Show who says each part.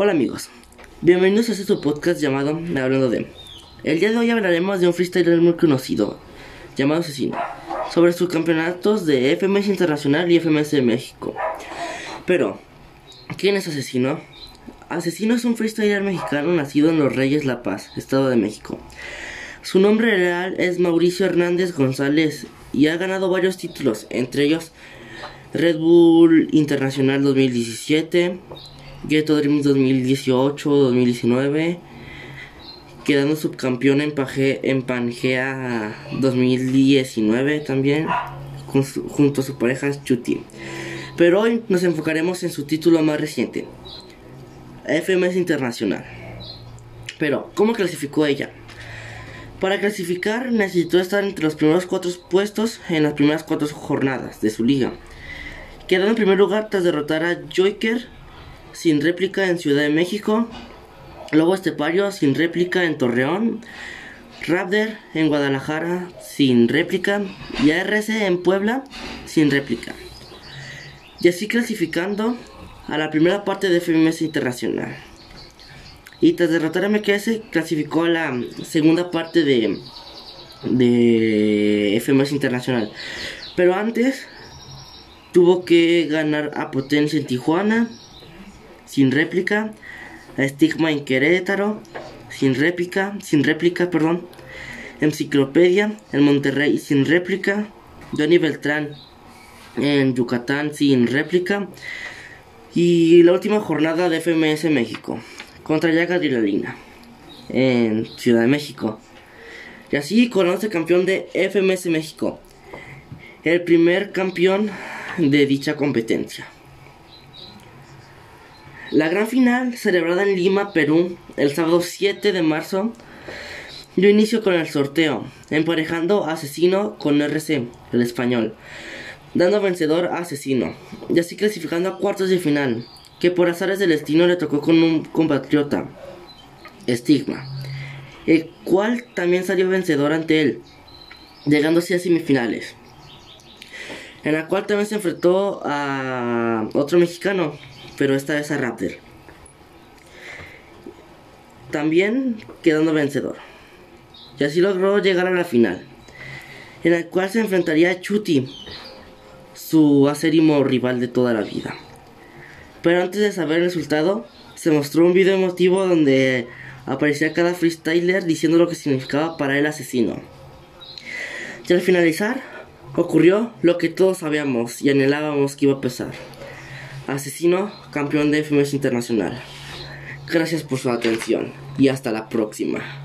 Speaker 1: Hola amigos, bienvenidos a este podcast llamado Hablando de. El día de hoy hablaremos de un freestyler muy conocido, llamado Asesino, sobre sus campeonatos de FMS Internacional y FMS de México. Pero, ¿quién es Asesino? Asesino es un freestyler mexicano nacido en Los Reyes La Paz, Estado de México. Su nombre real es Mauricio Hernández González y ha ganado varios títulos, entre ellos Red Bull Internacional 2017, Ghetto Dreams 2018-2019, quedando subcampeón en, en Pangea 2019 también, junto a su pareja Chuti. Pero hoy nos enfocaremos en su título más reciente, FMS Internacional. Pero, ¿cómo clasificó ella? Para clasificar necesitó estar entre los primeros cuatro puestos en las primeras cuatro jornadas de su liga. Quedando en primer lugar tras derrotar a Joiker sin réplica en Ciudad de México, Lobo Estepario sin réplica en Torreón, Raptor en Guadalajara sin réplica y ARC en Puebla sin réplica. Y así clasificando a la primera parte de FMS Internacional. Y tras derrotar a MKS clasificó a la segunda parte de, de FMS Internacional. Pero antes tuvo que ganar a Potencia en Tijuana sin réplica, Estigma en Querétaro, sin réplica, sin réplica, perdón, Enciclopedia en Monterrey sin réplica, Johnny Beltrán en Yucatán sin réplica y la última jornada de FMS México contra Yaga Lina en Ciudad de México. Y así conoce campeón de FMS México, el primer campeón de dicha competencia. La gran final, celebrada en Lima, Perú, el sábado 7 de marzo, dio inicio con el sorteo, emparejando a Asesino con RC, el español, dando vencedor a Asesino, y así clasificando a cuartos de final, que por azares del destino le tocó con un compatriota, Estigma, el cual también salió vencedor ante él, llegando así a semifinales, en la cual también se enfrentó a otro mexicano, pero esta vez a Raptor. También quedando vencedor. Y así logró llegar a la final, en la cual se enfrentaría a Chuti, su acérrimo rival de toda la vida. Pero antes de saber el resultado, se mostró un video emotivo donde aparecía cada freestyler diciendo lo que significaba para el asesino. Y al finalizar, ocurrió lo que todos sabíamos y anhelábamos que iba a pasar. Asesino, campeón de FMS Internacional. Gracias por su atención y hasta la próxima.